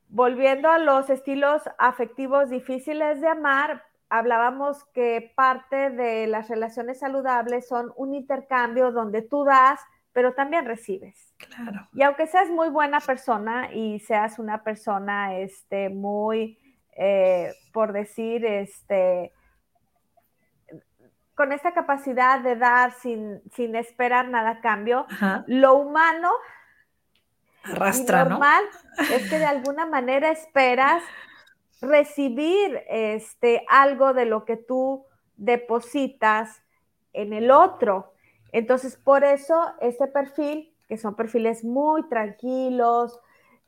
Volviendo a los estilos afectivos difíciles de amar, hablábamos que parte de las relaciones saludables son un intercambio donde tú das, pero también recibes. Claro. Y aunque seas muy buena persona y seas una persona este, muy, eh, por decir, este, con esta capacidad de dar sin, sin esperar nada a cambio, lo humano arrastra, normal es que de alguna manera esperas recibir este, algo de lo que tú depositas en el otro. Entonces, por eso este perfil, que son perfiles muy tranquilos,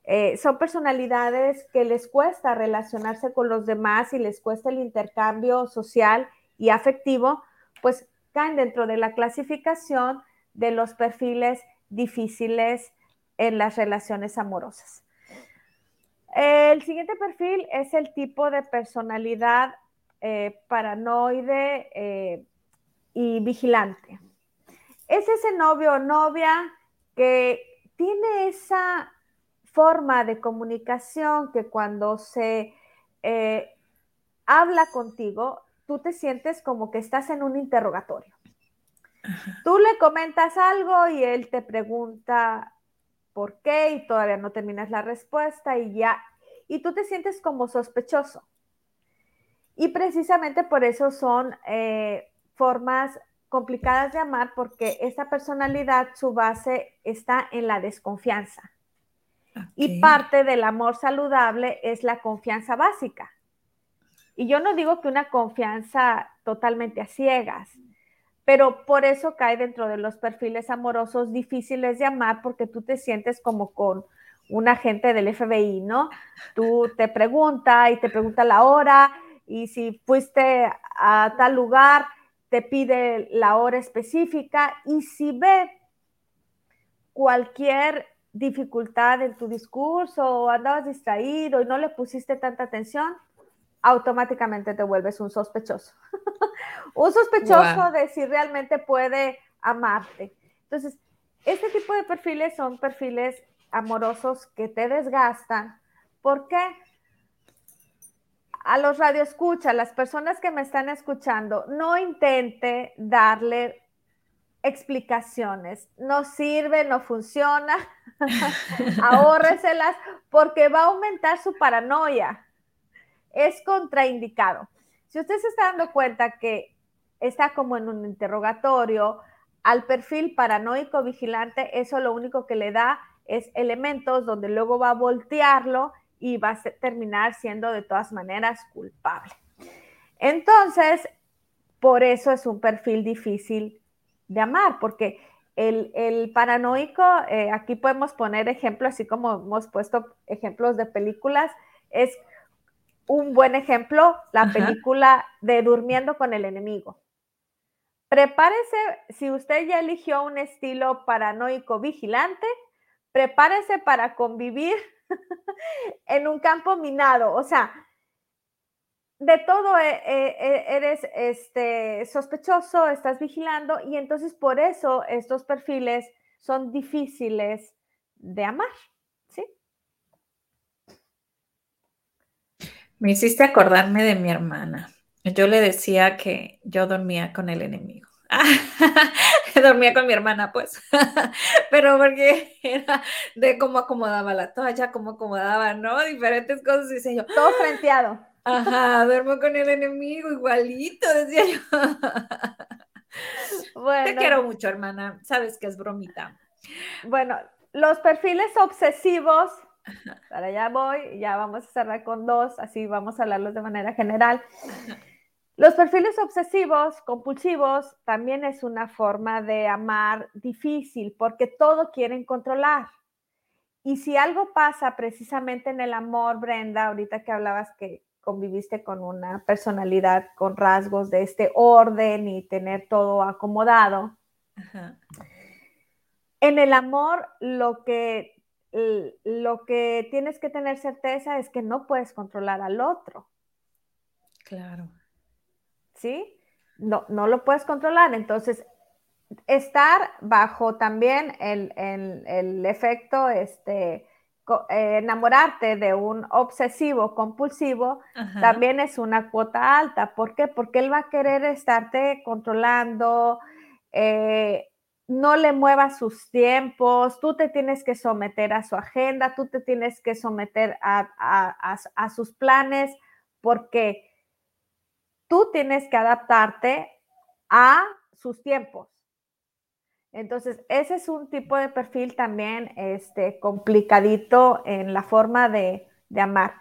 eh, son personalidades que les cuesta relacionarse con los demás y les cuesta el intercambio social y afectivo, pues caen dentro de la clasificación de los perfiles difíciles en las relaciones amorosas. El siguiente perfil es el tipo de personalidad eh, paranoide eh, y vigilante. Es ese novio o novia que tiene esa forma de comunicación que cuando se eh, habla contigo, tú te sientes como que estás en un interrogatorio. Tú le comentas algo y él te pregunta por qué y todavía no terminas la respuesta y ya, y tú te sientes como sospechoso. Y precisamente por eso son eh, formas complicadas de amar porque esa personalidad, su base está en la desconfianza. Y parte del amor saludable es la confianza básica. Y yo no digo que una confianza totalmente a ciegas, pero por eso cae dentro de los perfiles amorosos difíciles de amar porque tú te sientes como con un agente del FBI, ¿no? Tú te pregunta y te pregunta la hora y si fuiste a tal lugar, te pide la hora específica y si ve cualquier dificultad en tu discurso o andabas distraído y no le pusiste tanta atención, automáticamente te vuelves un sospechoso. un sospechoso de si realmente puede amarte. Entonces, este tipo de perfiles son perfiles amorosos que te desgastan. ¿Por qué? A los radioescuchas, las personas que me están escuchando, no intente darle explicaciones. No sirve, no funciona. Ahórreselas porque va a aumentar su paranoia es contraindicado. Si usted se está dando cuenta que está como en un interrogatorio, al perfil paranoico vigilante, eso lo único que le da es elementos donde luego va a voltearlo y va a terminar siendo de todas maneras culpable. Entonces, por eso es un perfil difícil de amar, porque el, paranoico, eh, aquí podemos poner ejemplos, así como hemos puesto ejemplos de películas, es un buen ejemplo, la película de Durmiendo con el enemigo. Prepárese, si usted ya eligió un estilo paranoico vigilante, prepárese para convivir en un campo minado. O sea, de todo eh, eh, eh, eres este, sospechoso, estás vigilando y entonces por eso estos perfiles son difíciles de amar. Me hiciste acordarme de mi hermana. Yo le decía que yo dormía con el enemigo. dormía con mi hermana, pues, pero porque era de cómo acomodaba la toalla, cómo acomodaba, ¿no? Diferentes cosas, dice yo. Todo frenteado. Ajá, duermo con el enemigo igualito, decía yo. Bueno. Te quiero mucho, hermana. Sabes que es bromita. Bueno, los perfiles obsesivos para allá voy, ya vamos a cerrar con dos, así vamos a hablarlos de manera general. Los perfiles obsesivos, compulsivos, también es una forma de amar difícil porque todo quieren controlar. Y si algo pasa precisamente en el amor, Brenda, ahorita que hablabas que conviviste con una personalidad con rasgos de este orden y tener todo acomodado, en el amor lo que lo que tienes que tener certeza es que no puedes controlar al otro. Claro. ¿Sí? No, no lo puedes controlar. Entonces, estar bajo también el, efecto, este, eh, enamorarte de un obsesivo compulsivo, también es una cuota alta. ¿Por qué? Porque él va a querer estarte controlando, eh, no le muevas sus tiempos, tú te tienes que someter a su agenda, tú te tienes que someter a, sus planes, porque tú tienes que adaptarte a sus tiempos. Entonces, ese es un tipo de perfil también este, complicadito en la forma de, de amar.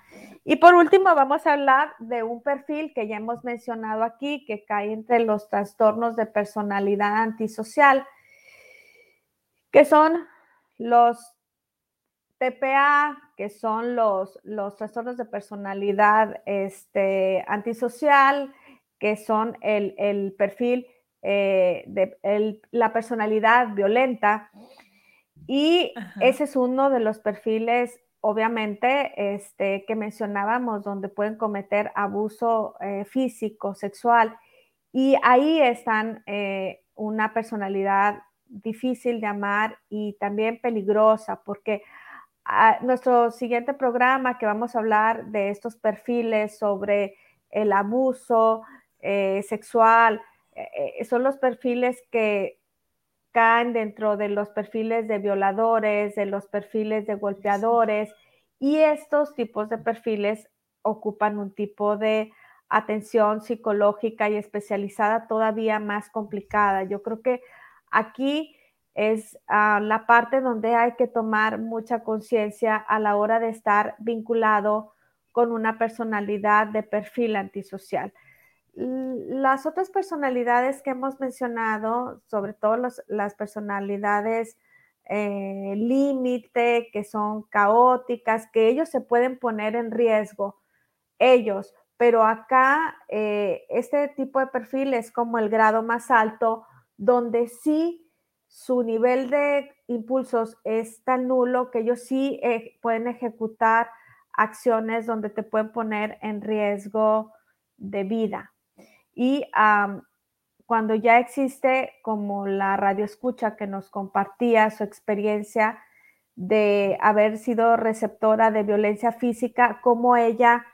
Y por último, vamos a hablar de un perfil que ya hemos mencionado aquí, que cae entre los trastornos de personalidad antisocial que son los TPA, que son los, los trastornos de personalidad este, antisocial, que son el, perfil eh, de la personalidad violenta. Y ese es uno de los perfiles, obviamente, este, que mencionábamos, donde pueden cometer abuso eh, físico, sexual. Y ahí están eh, una personalidad difícil de amar y también peligrosa, porque ah, nuestro siguiente programa que vamos a hablar de estos perfiles sobre el abuso eh, sexual, son los perfiles que caen dentro de los perfiles de violadores, de los perfiles de golpeadores, y estos tipos de perfiles ocupan un tipo de atención psicológica y especializada todavía más complicada. Yo creo que aquí es ah, la parte donde hay que tomar mucha conciencia a la hora de estar vinculado con una personalidad de perfil antisocial. Las otras personalidades que hemos mencionado, sobre todo las personalidades eh, límite, que son caóticas, que ellos se pueden poner en riesgo, ellos, pero acá eh, este tipo de perfil es como el grado más alto, donde sí su nivel de impulsos es tan nulo que ellos sí eh, pueden ejecutar acciones donde te pueden poner en riesgo de vida. Y cuando ya existe como la radio escucha que nos compartía su experiencia de haber sido receptora de violencia física, cómo ella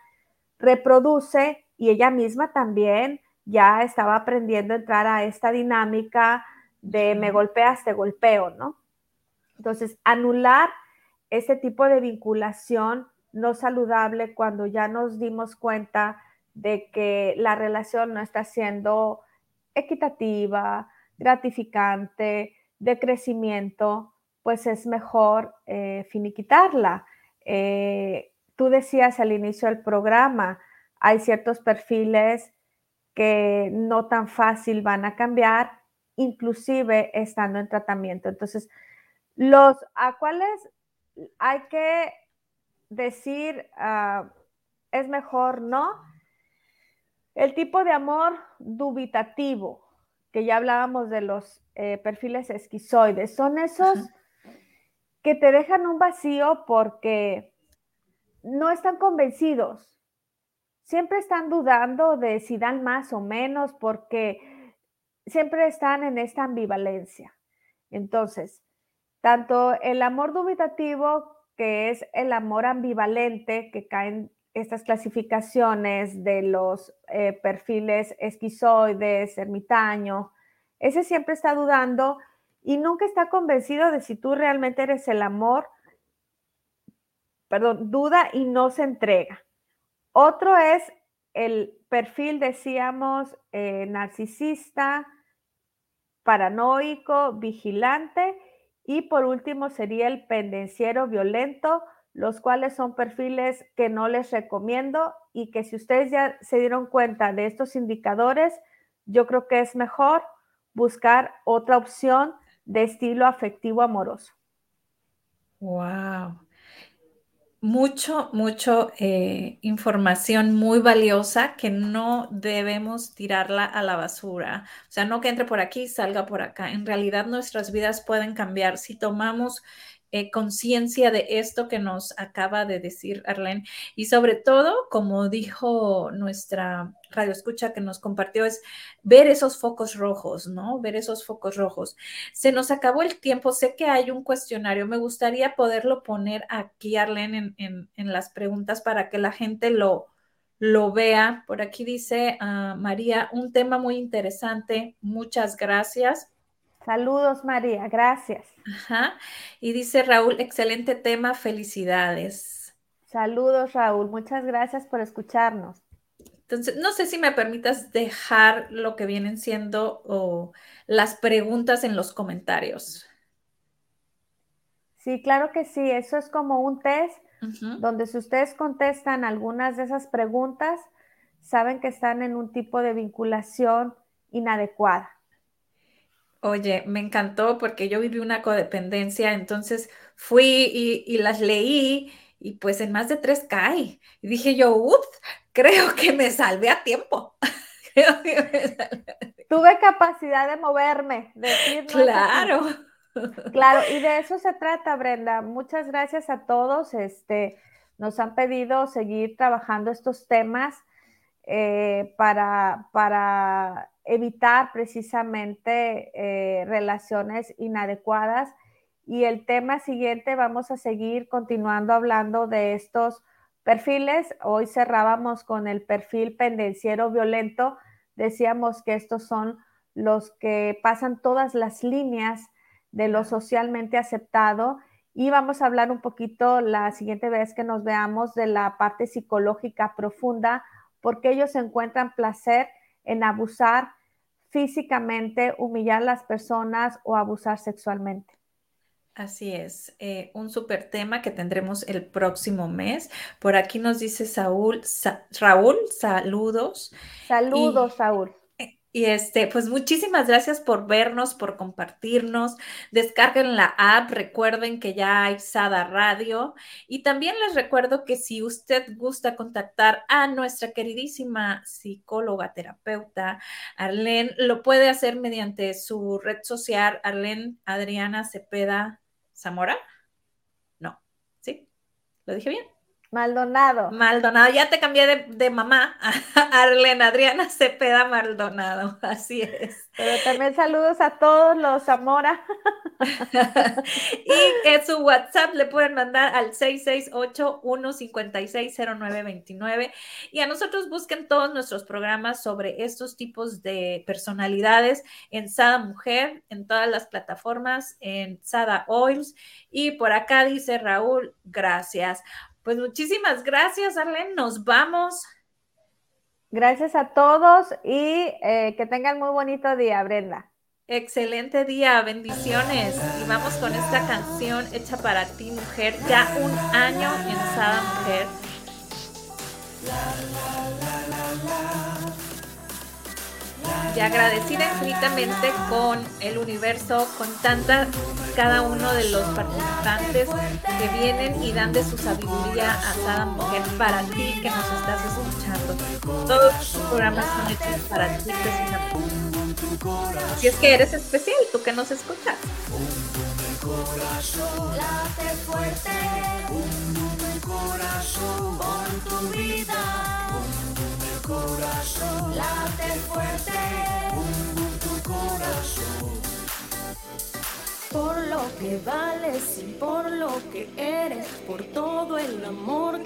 reproduce y ella misma también ya estaba aprendiendo a entrar a esta dinámica de me golpeas, te golpeo, ¿no? Entonces, anular ese tipo de vinculación no saludable cuando ya nos dimos cuenta de que la relación no está siendo equitativa, gratificante, de crecimiento, pues es mejor eh, finiquitarla. Eh, tú decías al inicio del programa, hay ciertos perfiles que no tan fácil van a cambiar, inclusive estando en tratamiento. Entonces, los a cuáles hay que decir ah, es mejor no, el tipo de amor dubitativo, que ya hablábamos de los eh, perfiles esquizoides, son esos que te dejan un vacío porque no están convencidos. Siempre están dudando de si dan más o menos porque siempre están en esta ambivalencia. Entonces, tanto el amor dubitativo, que es el amor ambivalente, que caen estas clasificaciones de los eh, perfiles esquizoides, ermitaño, ese siempre está dudando y nunca está convencido de si tú realmente eres el amor, perdón, duda y no se entrega. Otro es el perfil, decíamos, eh, narcisista, paranoico, vigilante y por último sería el pendenciero violento, los cuales son perfiles que no les recomiendo y que si ustedes ya se dieron cuenta de estos indicadores, yo creo que es mejor buscar otra opción de estilo afectivo amoroso. Wow. Mucho, mucho eh, información muy valiosa que no debemos tirarla a la basura. O sea, no que entre por aquí y salga por acá. En realidad nuestras vidas pueden cambiar si tomamos eh, conciencia de esto que nos acaba de decir Arlene. Y sobre todo, como dijo nuestra radio escucha que nos compartió, es ver esos focos rojos, ¿no? Ver esos focos rojos. Se nos acabó el tiempo, sé que hay un cuestionario, me gustaría poderlo poner aquí, Arlene, en, las preguntas para que la gente lo, lo vea. Por aquí dice ah, María, un tema muy interesante, muchas gracias. Saludos, María, gracias. Ajá. Y dice Raúl, excelente tema, felicidades. Saludos, Raúl, muchas gracias por escucharnos. Entonces, no sé si me permitas dejar lo que vienen siendo las preguntas en los comentarios. Sí, claro que sí, eso es como un test donde si ustedes contestan algunas de esas preguntas, saben que están en un tipo de vinculación inadecuada. Oye, me encantó porque yo viví una codependencia, entonces fui y, las leí y pues en más de tres cae. Y dije yo, ups, creo que me salvé a tiempo. Tuve capacidad de moverme, decir Claro. Claro, y de eso se trata, Brenda. Muchas gracias a todos. Este, nos han pedido seguir trabajando estos temas eh, para, para evitar precisamente eh, relaciones inadecuadas. Y el tema siguiente, vamos a seguir continuando hablando de estos perfiles. Hoy cerrábamos con el perfil pendenciero violento. Decíamos que estos son los que pasan todas las líneas de lo socialmente aceptado. Y vamos a hablar un poquito la siguiente vez que nos veamos de la parte psicológica profunda, porque ellos encuentran placer en abusar físicamente, humillar a las personas o abusar sexualmente. Así es, eh, un súper tema que tendremos el próximo mes. Por aquí nos dice Saúl, Raúl, saludos. Saludos, Saúl. Y este, pues muchísimas gracias por vernos, por compartirnos. Descarguen la app, recuerden que ya hay Sada Radio. Y también les recuerdo que si usted gusta contactar a nuestra queridísima psicóloga terapeuta, Arlene, lo puede hacer mediante su red social, Arlene Adriana Cepeda Zamora. No, ¿sí? ¿Lo dije bien? Maldonado. Maldonado, ya te cambié de, mamá a Arlena Adriana Cepeda Maldonado, así es. Pero también saludos a todos los Zamora. y que su WhatsApp le pueden mandar al 668-156-0929. Y a nosotros busquen todos nuestros programas sobre estos tipos de personalidades en Sada Mujer, en todas las plataformas, en Sada Oils. Y por acá dice Raúl, gracias. Pues muchísimas gracias, Arlen. Nos vamos. Gracias a todos y eh, que tengan muy bonito día, Brenda. Excelente día, bendiciones. Y vamos con esta canción hecha para ti, mujer. Ya un año en Sada Mujer. Y agradecida infinitamente con el universo, con tanta, cada uno de los participantes que vienen y dan de su sabiduría a cada mujer para ti que nos estás escuchando. Todos los programas son hechos para ti Si es que eres especial, tú que nos escuchas. tu vida corazón late fuerte, tu corazón. Por lo que vales y por lo que eres, por todo el amor